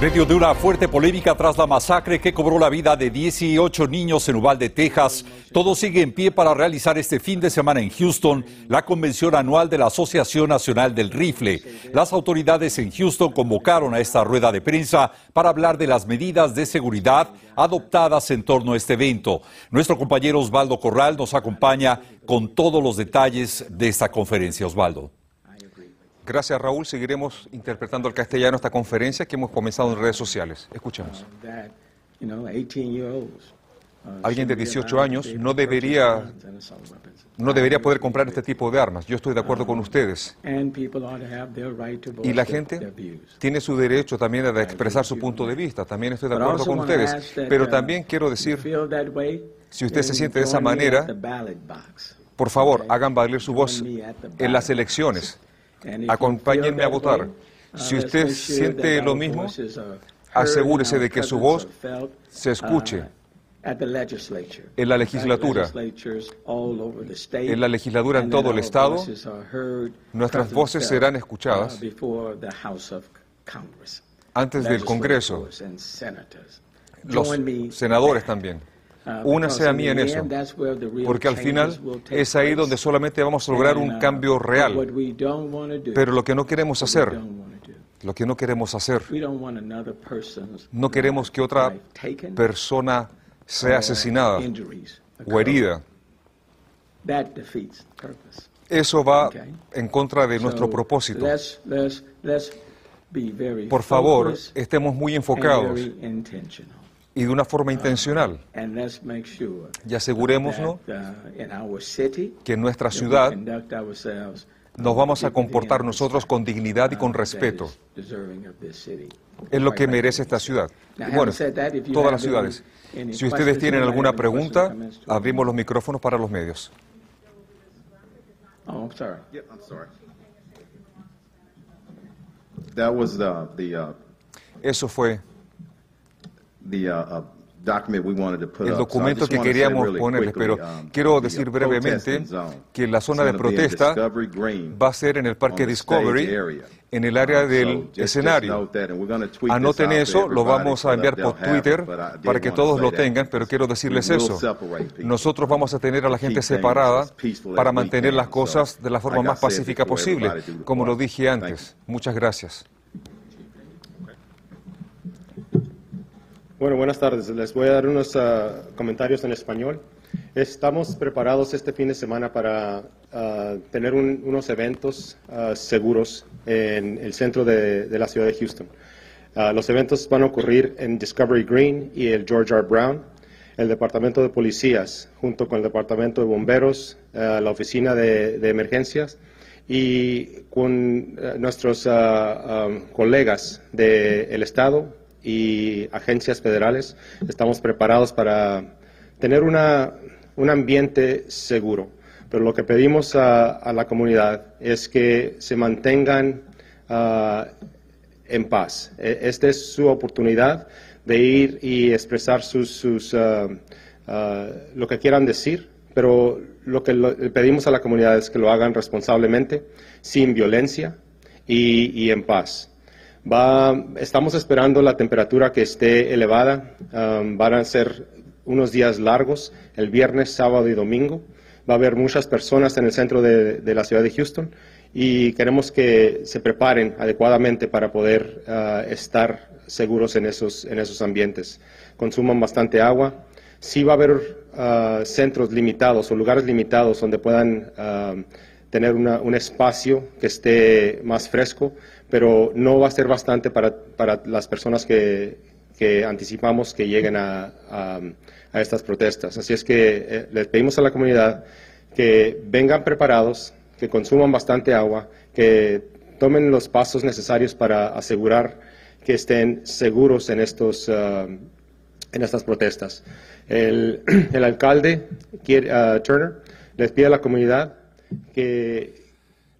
Medio de una fuerte polémica tras la masacre que cobró la vida de 18 niños en Uvalde, Texas, todo sigue en pie para realizar este fin de semana en Houston la convención anual de la Asociación Nacional del Rifle. Las autoridades en Houston convocaron a esta rueda de prensa para hablar de las medidas de seguridad adoptadas en torno a este evento. Nuestro compañero Osvaldo Corral nos acompaña con todos los detalles de esta conferencia. Osvaldo. Gracias, Raúl. Seguiremos interpretando al castellano esta conferencia que hemos comenzado en redes sociales. Escuchemos. Alguien de 18 años no debería, no debería poder comprar este tipo de armas. Yo estoy de acuerdo con ustedes. Y la gente tiene su derecho también a expresar su punto de vista. También estoy de acuerdo con ustedes. Pero también quiero decir, si usted se siente de esa manera, por favor, hagan valer su voz en las elecciones. Acompáñenme a votar. Si usted siente lo mismo, asegúrese de que su voz se escuche. en la legislatura, en la legislatura en todo el Estado, nuestras voces serán escuchadas antes del Congreso, los senadores también. Únase a mí en eso, porque al final es ahí donde solamente vamos a lograr un cambio real. Pero lo que no queremos hacer, lo que no queremos hacer, no queremos que otra persona sea asesinada o herida. Eso va en contra de nuestro propósito. Por favor, estemos muy enfocados y de una forma intencional. Y asegurémonos que en nuestra ciudad nos vamos a comportar nosotros con dignidad y con respeto. Es lo que merece esta ciudad. bueno, todas las ciudades. Si ustedes tienen alguna pregunta, abrimos los micrófonos para los medios. Eso fue el documento que queríamos ponerles, pero um, quiero decir brevemente que la zona de protesta va a ser en el Parque Discovery, en el área del escenario. Anoten eso, lo vamos a enviar por Twitter para que todos lo tengan, pero quiero decirles eso. Nosotros vamos a tener a la gente separada para mantener las cosas de la forma más pacífica posible, como lo dije antes. Muchas gracias. Bueno, buenas tardes. Les voy a dar unos ah, comentarios en español. Estamos preparados este fin de semana para ah, tener unos eventos ah, seguros en el centro de, la ciudad de Houston. los eventos van a ocurrir en Discovery Green y el George R. Brown, el Departamento de Policías, junto con el Departamento de Bomberos, la Oficina de, Emergencias y con nuestros colegas del Estado, y agencias federales estamos preparados para tener una, un ambiente seguro. Pero lo que pedimos a, la comunidad es que se mantengan ah, en paz. E, esta es su oportunidad de ir y expresar sus, sus ah, lo que quieran decir, pero lo que le pedimos a la comunidad es que lo hagan responsablemente, sin violencia y en paz estamos esperando la temperatura que esté elevada. Van a ser unos días largos, el viernes, sábado y domingo. Va a haber muchas personas en el centro de, la ciudad de Houston y queremos que se preparen adecuadamente para poder uh, estar seguros en esos, en esos ambientes. Consuman bastante agua. Sí va a haber uh, centros limitados o lugares limitados donde puedan uh, tener un espacio que esté más fresco, pero no va a ser bastante para, para las personas que, que, anticipamos que lleguen a, a, estas protestas. Así es que eh, les pedimos a la comunidad que vengan preparados, que consuman bastante agua, que tomen los pasos necesarios para asegurar que estén seguros en, estos, ah, en estas protestas. El, el alcalde uh, Turner les pide a la comunidad que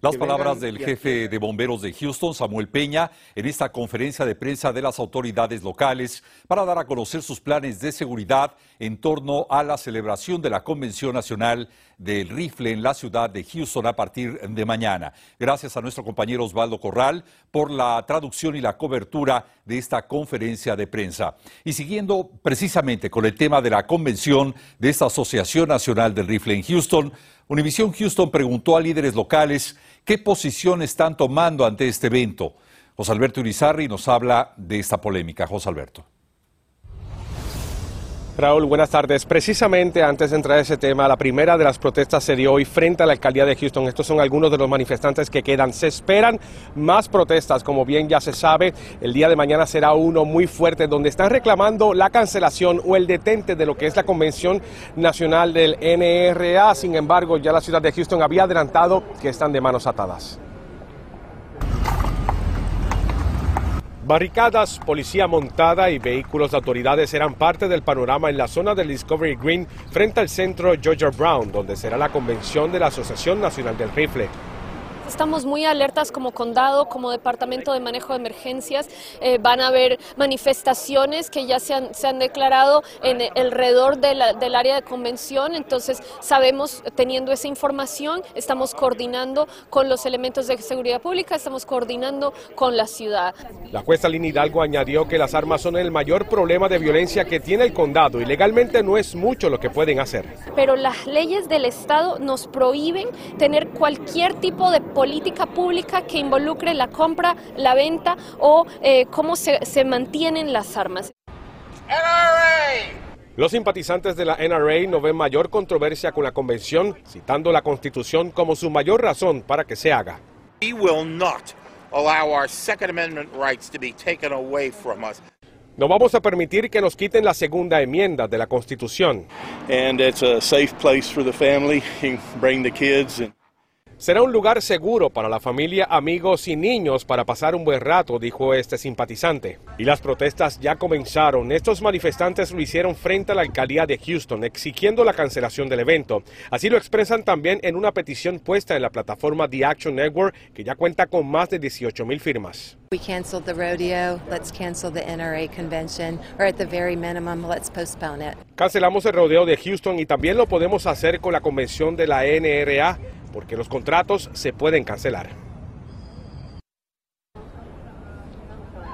Las palabras del jefe de bomberos de Houston, Samuel Peña, en esta conferencia de prensa de las autoridades locales para dar a conocer sus planes de seguridad en torno a la celebración de la Convención Nacional del Rifle en la ciudad de Houston a partir de mañana. Gracias a nuestro compañero Osvaldo Corral por la traducción y la cobertura de esta conferencia de prensa. Y siguiendo precisamente con el tema de la convención de esta Asociación Nacional del Rifle en Houston, Univision Houston preguntó a líderes locales qué posición están tomando ante este evento. José Alberto Urizarri nos habla de esta polémica. José Alberto. Raúl, buenas tardes. Precisamente antes de entrar a ese tema, la primera de las protestas se dio hoy frente a la alcaldía de Houston. Estos son algunos de los manifestantes que quedan. Se esperan más protestas, como bien ya se sabe. El día de mañana será uno muy fuerte, donde están reclamando la cancelación o el detente de lo que es la Convención Nacional del NRA. Sin embargo, ya la ciudad de Houston había adelantado que están de manos atadas. Barricadas, policía montada y vehículos de autoridades eran parte del panorama en la zona del Discovery Green frente al centro Georgia Brown, donde será la convención de la Asociación Nacional del Rifle. Estamos muy alertas como condado, como departamento de manejo de emergencias. Eh, van a haber manifestaciones que ya se han, se han declarado en alrededor del área de convención. Entonces, sabemos, teniendo esa información, estamos coordinando con los elementos de seguridad pública, estamos coordinando con la ciudad. La jueza Lina Hidalgo añadió que las armas son el mayor problema de violencia que tiene el condado y legalmente no es mucho lo que pueden hacer. Pero las leyes del Estado nos prohíben tener cualquier tipo de política pública que involucre la compra, la venta o eh, cómo se, se mantienen las armas. Los simpatizantes de la NRA no ven mayor controversia con la convención, citando la Constitución como su mayor razón para que se haga. No vamos a permitir que nos quiten la segunda enmienda de la Constitución. And it's a safe place for the family. bring the kids and Será un lugar seguro para la familia, amigos y niños para pasar un buen rato, dijo este simpatizante. Y las protestas ya comenzaron. Estos manifestantes lo hicieron frente a la alcaldía de Houston, exigiendo la cancelación del evento. Así lo expresan también en una petición puesta en la plataforma The Action Network, que ya cuenta con más de 18 mil firmas. We canceled the rodeo. Let's cancel the NRA convention, or at the very minimum, let's postpone it. Cancelamos el rodeo de Houston y también lo podemos hacer con la convención de la NRA porque los contratos se pueden cancelar.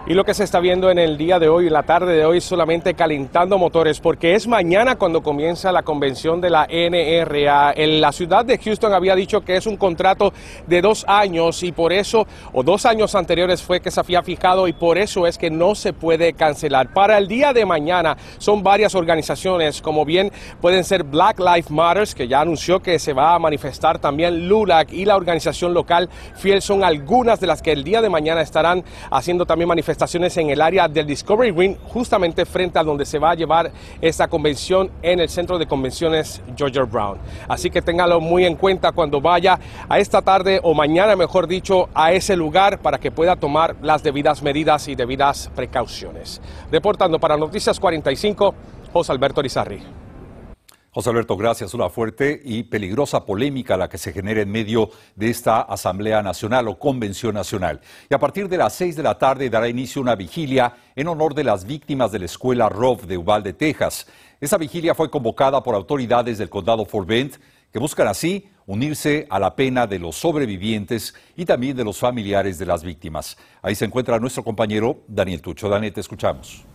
Y lo que se está viendo en el día de hoy, la tarde de hoy, solamente calentando motores, porque es mañana cuando comienza la convención de la NRA. En la ciudad de Houston había dicho que es un contrato de dos años y por eso, o dos años anteriores fue que se había fijado y por eso es que no se puede cancelar. Para el día de mañana son varias organizaciones, como bien pueden ser Black Lives Matters, que ya anunció que se va a manifestar también LULAC y la organización local Fiel son algunas de las que el día de mañana estarán haciendo también manifestaciones estaciones en el área del Discovery Green, justamente frente a donde se va a llevar esta convención en el centro de convenciones Georgia Brown. Así que téngalo muy en cuenta cuando vaya a esta tarde o mañana, mejor dicho, a ese lugar para que pueda tomar las debidas medidas y debidas precauciones. Reportando para Noticias 45, José Alberto Rizarri. José Alberto, gracias. Una fuerte y peligrosa polémica la que se genera en medio de esta Asamblea Nacional o Convención Nacional. Y a partir de las seis de la tarde dará inicio una vigilia en honor de las víctimas de la escuela Rove de Uvalde, Texas. Esa vigilia fue convocada por autoridades del condado Fort Bend que buscan así unirse a la pena de los sobrevivientes y también de los familiares de las víctimas. Ahí se encuentra nuestro compañero Daniel Tucho. Daniel, te escuchamos.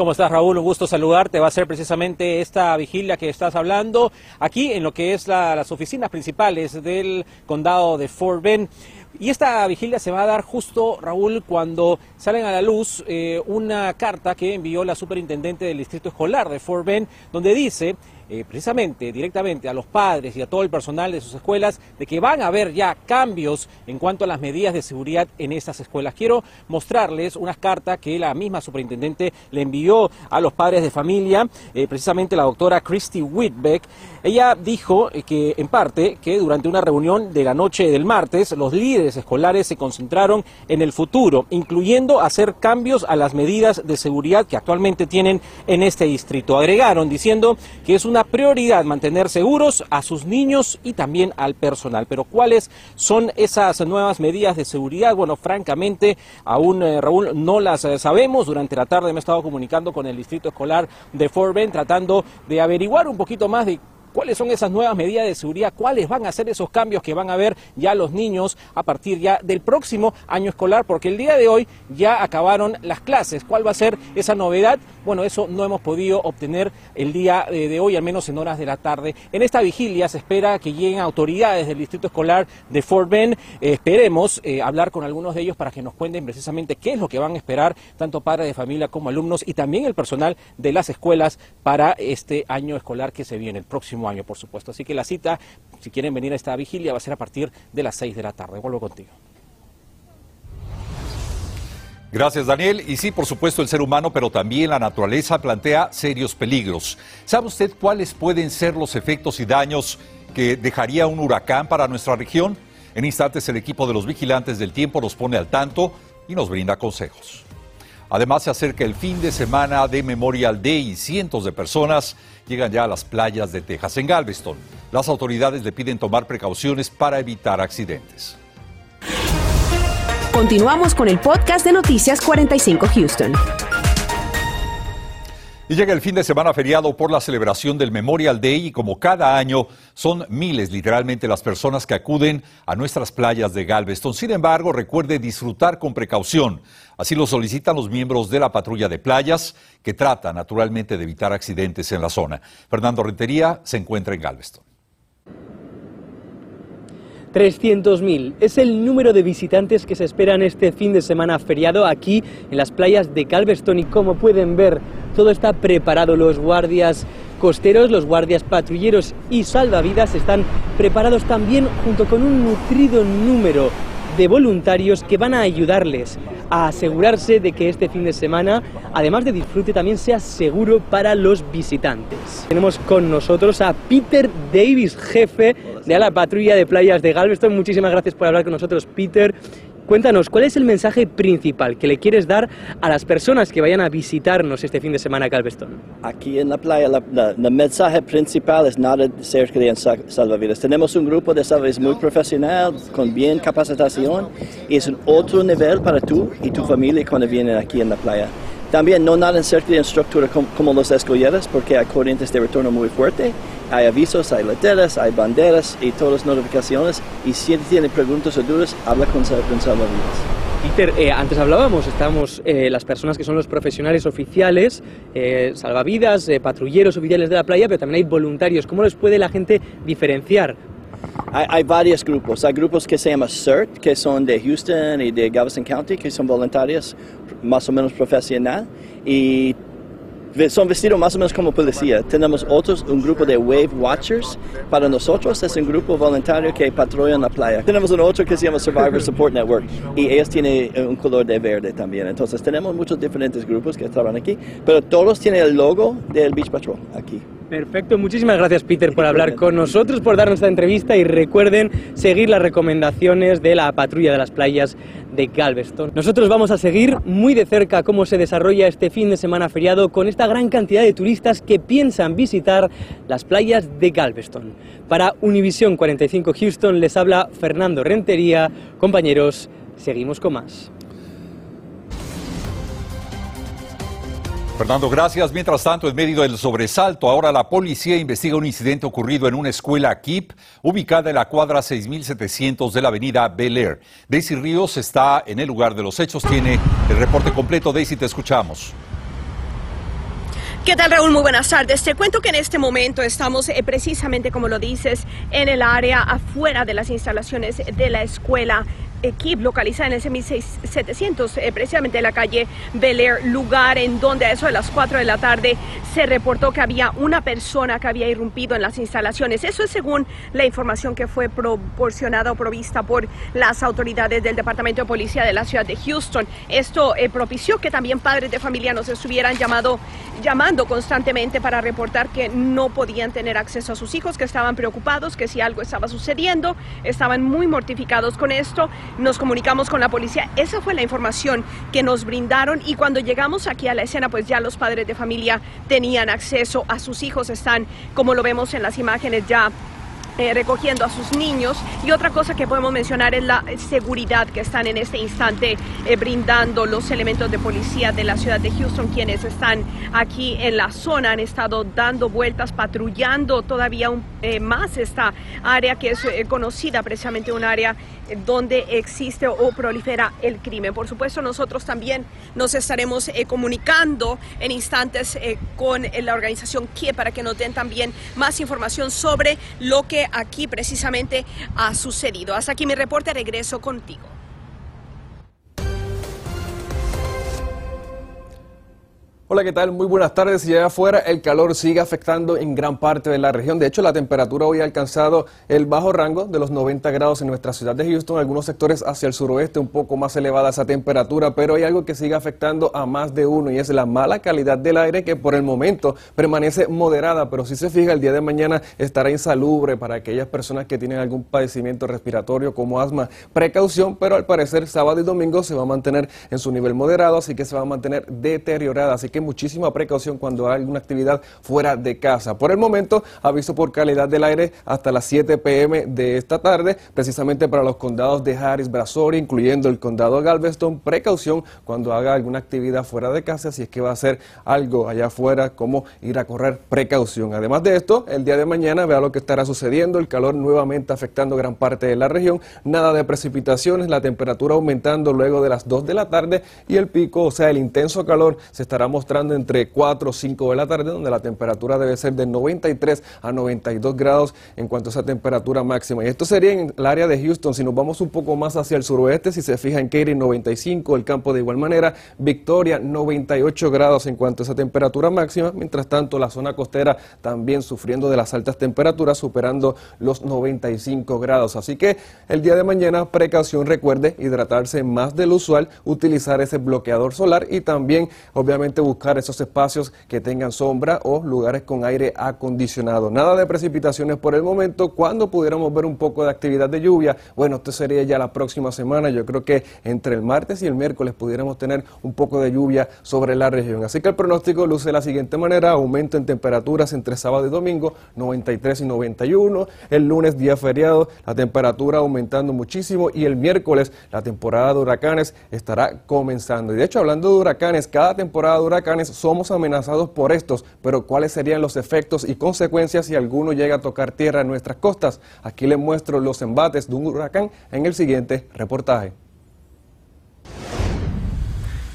¿Cómo estás, Raúl? Un gusto saludarte. Va a ser precisamente esta vigilia que estás hablando aquí en lo que es las oficinas principales del condado de Fort Bend. Y esta vigilia se va a dar justo, Raúl, cuando salen a la luz eh, una carta que envió la superintendente del distrito escolar de Fort Bend, donde dice eh, precisamente directamente a los padres y a todo el personal de sus escuelas de que van a haber ya cambios en cuanto a las medidas de seguridad en estas escuelas. Quiero mostrarles unas cartas que la misma superintendente le envió a los padres de familia, eh, precisamente la doctora Christy Whitbeck. Ella dijo que en parte que durante una reunión de la noche del martes los líderes escolares se concentraron en el futuro, incluyendo hacer cambios a las medidas de seguridad que actualmente tienen en este distrito. Agregaron diciendo que es una prioridad mantener seguros a sus niños y también al personal. Pero ¿cuáles son esas nuevas medidas de seguridad? Bueno, francamente, aún eh, Raúl no las eh, sabemos. Durante la tarde me he estado comunicando con el distrito escolar de Fort Bend tratando de averiguar un poquito más de cuáles son esas nuevas medidas de seguridad, cuáles van a ser esos cambios que van a ver ya los niños a partir ya del próximo año escolar, porque el día de hoy ya acabaron las clases. ¿Cuál va a ser esa novedad? Bueno, eso no hemos podido obtener el día eh, de hoy, al menos en horas de la tarde. En esta vigilia se espera que lleguen autoridades del Distrito Escolar de Fort Bend. Eh, esperemos eh, hablar con algunos de ellos para que nos cuenten precisamente qué es lo que van a esperar tanto padres de familia como alumnos y también el personal de las escuelas para este año escolar que se viene, el próximo año, por supuesto. Así que la cita, si quieren venir a esta vigilia, va a ser a partir de las 6 de la tarde. Vuelvo contigo. Gracias, Daniel. Y sí, por supuesto, el ser humano, pero también la naturaleza plantea serios peligros. ¿Sabe usted cuáles pueden ser los efectos y daños que dejaría un huracán para nuestra región? En instantes, el equipo de los vigilantes del tiempo nos pone al tanto y nos brinda consejos. Además, se acerca el fin de semana de Memorial Day y cientos de personas llegan ya a las playas de Texas. En Galveston, las autoridades le piden tomar precauciones para evitar accidentes. Continuamos con el podcast de Noticias 45 Houston. Y llega el fin de semana feriado por la celebración del Memorial Day y como cada año son miles literalmente las personas que acuden a nuestras playas de Galveston. Sin embargo, recuerde disfrutar con precaución. Así lo solicitan los miembros de la patrulla de playas que trata naturalmente de evitar accidentes en la zona. Fernando Rentería se encuentra en Galveston. 300.000 es el número de visitantes que se esperan este fin de semana feriado aquí en las playas de Galveston y como pueden ver todo está preparado, los guardias costeros, los guardias patrulleros y salvavidas están preparados también junto con un nutrido número de voluntarios que van a ayudarles a asegurarse de que este fin de semana, además de disfrute, también sea seguro para los visitantes. Tenemos con nosotros a Peter Davis, jefe de la patrulla de playas de Galveston. Muchísimas gracias por hablar con nosotros, Peter. Cuéntanos, ¿cuál es el mensaje principal que le quieres dar a las personas que vayan a visitarnos este fin de semana a Galveston? Aquí en la playa, el mensaje principal es nada ser de salvavidas. Tenemos un grupo de salvavidas muy profesional, con bien capacitación, y es un otro nivel para tú y tu familia cuando vienen aquí en la playa. También no nada en cerca de estructura como, los escolleras, porque hay corrientes de retorno muy fuerte hay avisos, hay letreras, hay banderas y todas las notificaciones. Y si tiene preguntas o dudas, habla con, con Salvavidas. Peter, eh, antes hablábamos, estamos eh, las personas que son los profesionales oficiales, eh, salvavidas, patrulleros oficiales de la playa, pero también hay voluntarios. ¿Cómo les puede la gente diferenciar? Hay, varios grupos. Hay grupos que se llaman CERT, que son de Houston y de Galveston County, que son voluntarios más o menos profesional. Y son vestidos más o menos como policía. Tenemos otros, un grupo de Wave Watchers. Para nosotros es un grupo voluntario que en la playa. Tenemos un otro que se llama Survivor Support Network y ellos tienen un color de verde también. Entonces tenemos muchos diferentes grupos que trabajan aquí, pero todos tienen el logo del Beach Patrol aquí. Perfecto, muchísimas gracias Peter por hablar con nosotros, por darnos esta entrevista y recuerden seguir las recomendaciones de la patrulla de las playas de Galveston. Nosotros vamos a seguir muy de cerca cómo se desarrolla este fin de semana feriado con esta gran cantidad de turistas que piensan visitar las playas de Galveston. Para Univisión 45 Houston les habla Fernando Rentería. Compañeros, seguimos con más. Fernando, gracias. Mientras tanto, en medio del sobresalto, ahora la policía investiga un incidente ocurrido en una escuela KIP ubicada en la cuadra 6700 de la avenida Bel Air. Daisy Ríos está en el lugar de los hechos. Tiene el reporte completo. Daisy, te escuchamos. ¿Qué tal Raúl? Muy buenas tardes. Te cuento que en este momento estamos eh, precisamente como lo dices en el área afuera de las instalaciones de la escuela Equip localizada en el 6700, eh, precisamente en la calle Bel Air, lugar en donde a eso de las 4 de la tarde se reportó que había una persona que había irrumpido en las instalaciones. Eso es según la información que fue proporcionada o provista por las autoridades del Departamento de Policía de la ciudad de Houston. Esto eh, propició que también padres de familia nos estuvieran llamado, llamando constantemente para reportar que no podían tener acceso a sus hijos, que estaban preocupados, que si algo estaba sucediendo, estaban muy mortificados con esto nos comunicamos con la policía. Esa fue la información que nos brindaron y cuando llegamos aquí a la escena, pues ya los padres de familia tenían acceso a sus hijos, están, como lo vemos en las imágenes, ya eh, recogiendo a sus niños. Y otra cosa que podemos mencionar es la seguridad que están en este instante eh, brindando los elementos de policía de la ciudad de Houston, quienes están aquí en la zona, han estado dando vueltas, patrullando todavía eh, más esta área que es conocida precisamente un área donde existe o prolifera el crimen. Por supuesto, nosotros también nos estaremos comunicando en instantes con la organización KIE para que nos den también más información sobre lo que aquí precisamente ha sucedido. Hasta aquí mi reporte, regreso contigo. Hola, ¿qué tal? Muy buenas tardes. Y allá afuera el calor sigue afectando en gran parte de la región. De hecho, la temperatura hoy ha alcanzado el bajo rango de los 90 grados en nuestra ciudad de Houston. Algunos sectores hacia el suroeste un poco más elevada esa temperatura, pero hay algo que sigue afectando a más de uno y es la mala calidad del aire que por el momento permanece moderada, pero si se fija el día de mañana estará insalubre para aquellas personas que tienen algún padecimiento respiratorio como asma. Precaución, pero al parecer sábado y domingo se va a mantener en su nivel moderado, así que se va a mantener deteriorada. Así que muchísima precaución cuando hay alguna actividad fuera de casa. Por el momento, aviso por calidad del aire hasta las 7 pm de esta tarde, precisamente para los condados de Harris, Brazoria, incluyendo el condado Galveston. Precaución cuando haga alguna actividad fuera de casa, si es que va a hacer algo allá afuera, como ir a correr, precaución. Además de esto, el día de mañana vea lo que estará sucediendo, el calor nuevamente afectando gran parte de la región, nada de precipitaciones, la temperatura aumentando luego de las 2 de la tarde y el pico, o sea, el intenso calor se estará mostrando entre 4 o 5 de la tarde, donde la temperatura debe ser de 93 a 92 grados en cuanto a esa temperatura máxima. Y esto sería en el área de Houston. Si nos vamos un poco más hacia el suroeste, si se fija en Katy 95, el campo de igual manera, Victoria 98 grados en cuanto a esa temperatura máxima. Mientras tanto, la zona costera también sufriendo de las altas temperaturas, superando los 95 grados. Así que el día de mañana, precaución, recuerde hidratarse más de lo usual, utilizar ese bloqueador solar y también, obviamente, buscar buscar esos espacios que tengan sombra o lugares con aire acondicionado. Nada de precipitaciones por el momento. Cuando pudiéramos ver un poco de actividad de lluvia? Bueno, esto sería ya la próxima semana. Yo creo que entre el martes y el miércoles pudiéramos tener un poco de lluvia sobre la región. Así que el pronóstico luce de la siguiente manera. Aumento en temperaturas entre sábado y domingo, 93 y 91. El lunes, día feriado, la temperatura aumentando muchísimo. Y el miércoles, la temporada de huracanes estará comenzando. Y de hecho, hablando de huracanes, cada temporada de huracanes somos amenazados por estos, pero ¿cuáles serían los efectos y consecuencias si alguno llega a tocar tierra en nuestras costas? Aquí les muestro los embates de un huracán en el siguiente reportaje.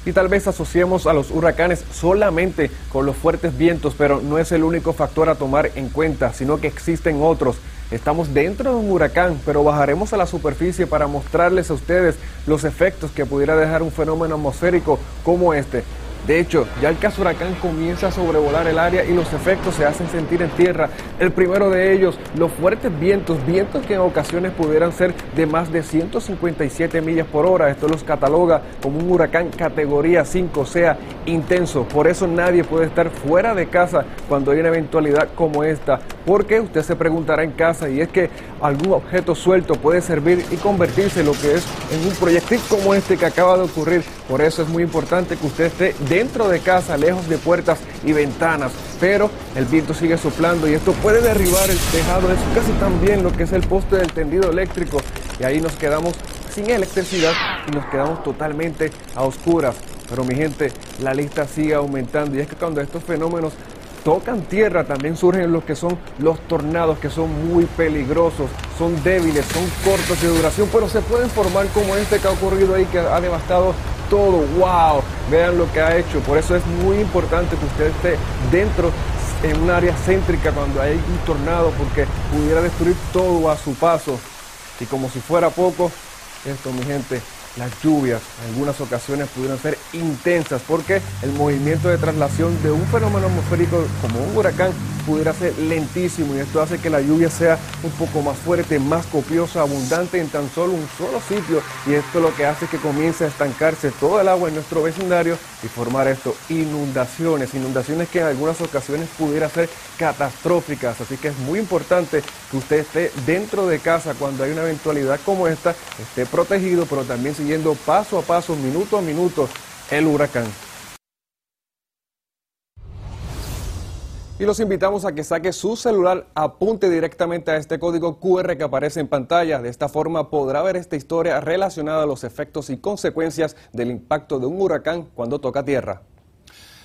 Y tal vez asociemos a los huracanes solamente con los fuertes vientos, pero no es el único factor a tomar en cuenta, sino que existen otros. Estamos dentro de un huracán, pero bajaremos a la superficie para mostrarles a ustedes los efectos que pudiera dejar un fenómeno atmosférico como este. De hecho, ya el caso huracán comienza a sobrevolar el área y los efectos se hacen sentir en tierra. El primero de ellos, los fuertes vientos, vientos que en ocasiones pudieran ser de más de 157 millas por hora. Esto los cataloga como un huracán categoría 5, o sea, intenso. Por eso nadie puede estar fuera de casa cuando hay una eventualidad como esta. Porque usted se preguntará en casa y es que algún objeto suelto puede servir y convertirse lo que es en un proyectil como este que acaba de ocurrir. Por eso es muy importante que usted esté dentro de casa, lejos de puertas y ventanas. Pero el viento sigue soplando y esto puede derribar el tejado de su casa también lo que es el poste del tendido eléctrico. Y ahí nos quedamos sin electricidad y nos quedamos totalmente a oscuras. Pero mi gente, la lista sigue aumentando y es que cuando estos fenómenos tocan tierra también surgen los que son los tornados, que son muy peligrosos, son débiles, son cortos de duración, pero se pueden formar como este que ha ocurrido ahí, que ha devastado todo. ¡Wow! Vean lo que ha hecho. Por eso es muy importante que usted esté dentro en un área céntrica cuando hay un tornado, porque pudiera destruir todo a su paso. Y como si fuera poco, esto, mi gente, las lluvias en algunas ocasiones pudieron ser intensas porque el movimiento de traslación de un fenómeno atmosférico como un huracán pudiera ser lentísimo y esto hace que la lluvia sea un poco más fuerte, más copiosa, abundante en tan solo un solo sitio. Y esto lo que hace es que comience a estancarse todo el agua en nuestro vecindario y formar esto, inundaciones, inundaciones que en algunas ocasiones pudiera ser catastróficas, así que es muy importante que usted esté dentro de casa cuando hay una eventualidad como esta, esté protegido, pero también siguiendo paso a paso, minuto a minuto, el huracán. Y los invitamos a que saque su celular, apunte directamente a este código QR que aparece en pantalla. De esta forma podrá ver esta historia relacionada a los efectos y consecuencias del impacto de un huracán cuando toca tierra.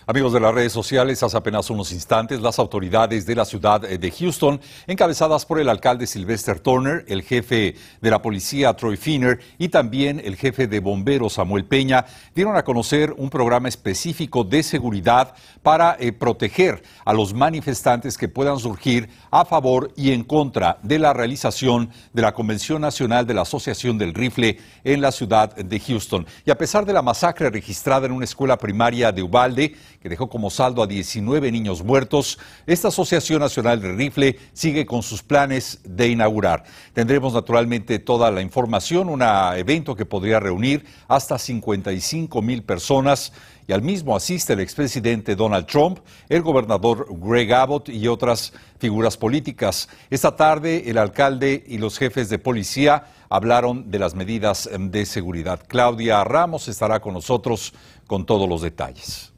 Amigos de las redes sociales, hace apenas unos instantes las autoridades de la ciudad de Houston, encabezadas por el alcalde Sylvester Turner, el jefe de la policía Troy Finner y también el jefe de bomberos Samuel Peña, dieron a conocer un programa específico de seguridad para eh, proteger a los manifestantes que puedan surgir a favor y en contra de la realización de la Convención Nacional de la Asociación del Rifle en la ciudad de Houston. Y a pesar de la masacre registrada en una escuela primaria de Ubalde, que dejó como saldo a 19 niños muertos, esta Asociación Nacional de Rifle sigue con sus planes de inaugurar. Tendremos naturalmente toda la información, un evento que podría reunir hasta 55 mil personas y al mismo asiste el expresidente Donald Trump, el gobernador Greg Abbott y otras figuras políticas. Esta tarde el alcalde y los jefes de policía hablaron de las medidas de seguridad. Claudia Ramos estará con nosotros con todos los detalles.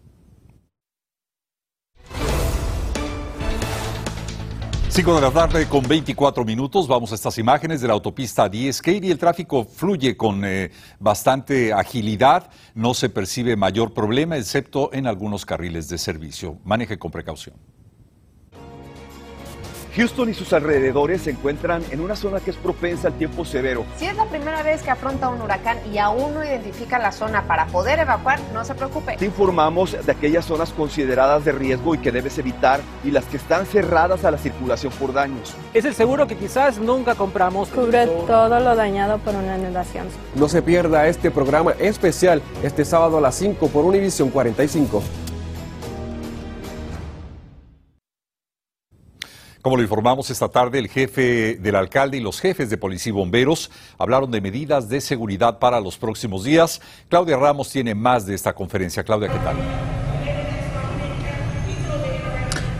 5 de la tarde con 24 minutos. Vamos a estas imágenes de la autopista 10 Kate y el tráfico fluye con eh, bastante agilidad. No se percibe mayor problema, excepto en algunos carriles de servicio. Maneje con precaución. Houston y sus alrededores se encuentran en una zona que es propensa al tiempo severo. Si es la primera vez que afronta un huracán y aún no identifica la zona para poder evacuar, no se preocupe. Te informamos de aquellas zonas consideradas de riesgo y que debes evitar y las que están cerradas a la circulación por daños. Es el seguro que quizás nunca compramos. Cubre todo lo dañado por una inundación. No se pierda este programa especial este sábado a las 5 por Univision 45. Como lo informamos esta tarde, el jefe del alcalde y los jefes de policía y bomberos hablaron de medidas de seguridad para los próximos días. Claudia Ramos tiene más de esta conferencia. Claudia, ¿qué tal?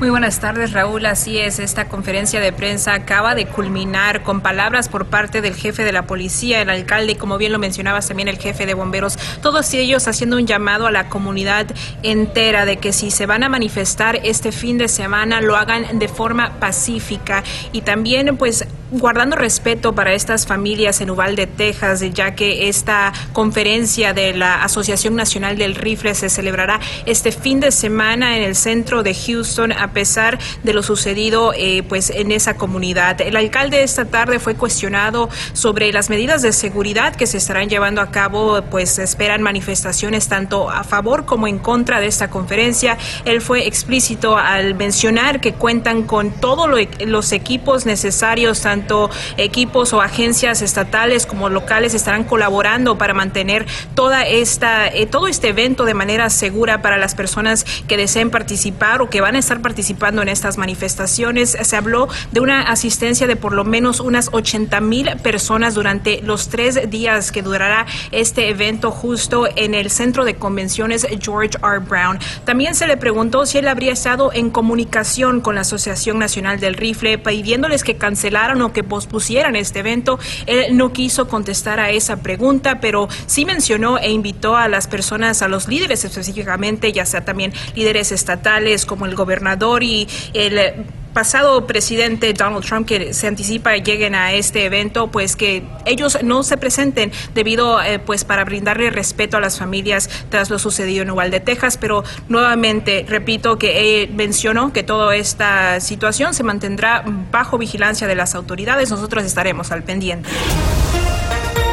Muy buenas tardes, Raúl. Así es, esta conferencia de prensa acaba de culminar con palabras por parte del jefe de la policía, el alcalde y, como bien lo mencionabas, también el jefe de bomberos. Todos ellos haciendo un llamado a la comunidad entera de que si se van a manifestar este fin de semana, lo hagan de forma pacífica y también, pues, guardando respeto para estas familias en Uvalde, Texas, ya que esta conferencia de la Asociación Nacional del Rifle se celebrará este fin de semana en el centro de Houston, a pesar de lo sucedido eh, pues en esa comunidad. El alcalde esta tarde fue cuestionado sobre las medidas de seguridad que se estarán llevando a cabo, pues esperan manifestaciones tanto a favor como en contra de esta conferencia. Él fue explícito al mencionar que cuentan con todos los equipos necesarios, tanto tanto equipos o agencias estatales como locales estarán colaborando para mantener toda esta, eh, todo este evento de manera segura para las personas que deseen participar o que van a estar participando en estas manifestaciones. Se habló de una asistencia de por lo menos unas 80 mil personas durante los tres días que durará este evento justo en el centro de convenciones George R. Brown. También se le preguntó si él habría estado en comunicación con la Asociación Nacional del Rifle pidiéndoles que cancelaran o que pospusieran este evento. Él no quiso contestar a esa pregunta, pero sí mencionó e invitó a las personas, a los líderes específicamente, ya sea también líderes estatales como el gobernador y el pasado presidente Donald Trump que se anticipa lleguen a este evento, pues que ellos no se presenten debido, eh, pues para brindarle respeto a las familias tras lo sucedido en Uvalde, Texas. Pero nuevamente repito que mencionó que toda esta situación se mantendrá bajo vigilancia de las autoridades. Nosotros estaremos al pendiente.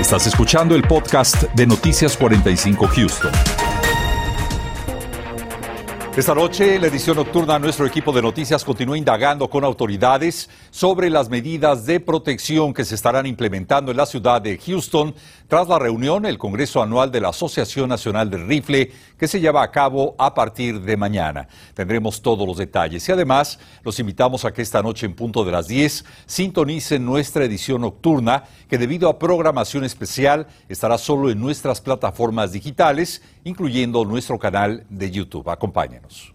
Estás escuchando el podcast de Noticias 45 Houston. Esta noche, la edición nocturna, nuestro equipo de noticias continúa indagando con autoridades sobre las medidas de protección que se estarán implementando en la ciudad de Houston tras la reunión, el Congreso Anual de la Asociación Nacional del Rifle, que se lleva a cabo a partir de mañana. Tendremos todos los detalles y además los invitamos a que esta noche en punto de las 10 sintonicen nuestra edición nocturna, que debido a programación especial estará solo en nuestras plataformas digitales, incluyendo nuestro canal de YouTube. Acompáñenos.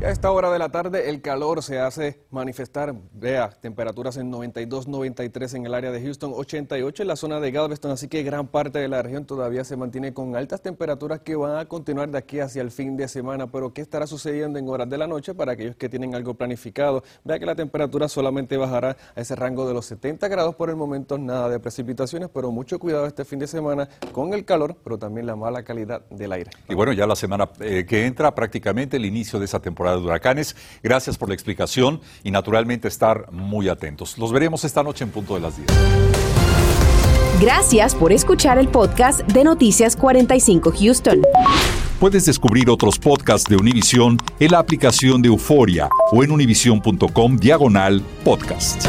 A esta hora de la tarde el calor se hace manifestar. Vea, temperaturas en 92, 93 en el área de Houston, 88 en la zona de Galveston, así que gran parte de la región todavía se mantiene con altas temperaturas que van a continuar de aquí hacia el fin de semana. Pero ¿qué estará sucediendo en horas de la noche para aquellos que tienen algo planificado? Vea que la temperatura solamente bajará a ese rango de los 70 grados por el momento, nada de precipitaciones, pero mucho cuidado este fin de semana con el calor, pero también la mala calidad del aire. Y bueno, ya la semana eh, que entra prácticamente el inicio de esa temporada de huracanes. Gracias por la explicación y naturalmente estar muy atentos. Los veremos esta noche en punto de las 10. Gracias por escuchar el podcast de Noticias 45 Houston. Puedes descubrir otros podcasts de Univision en la aplicación de Euforia o en univision.com diagonal podcast.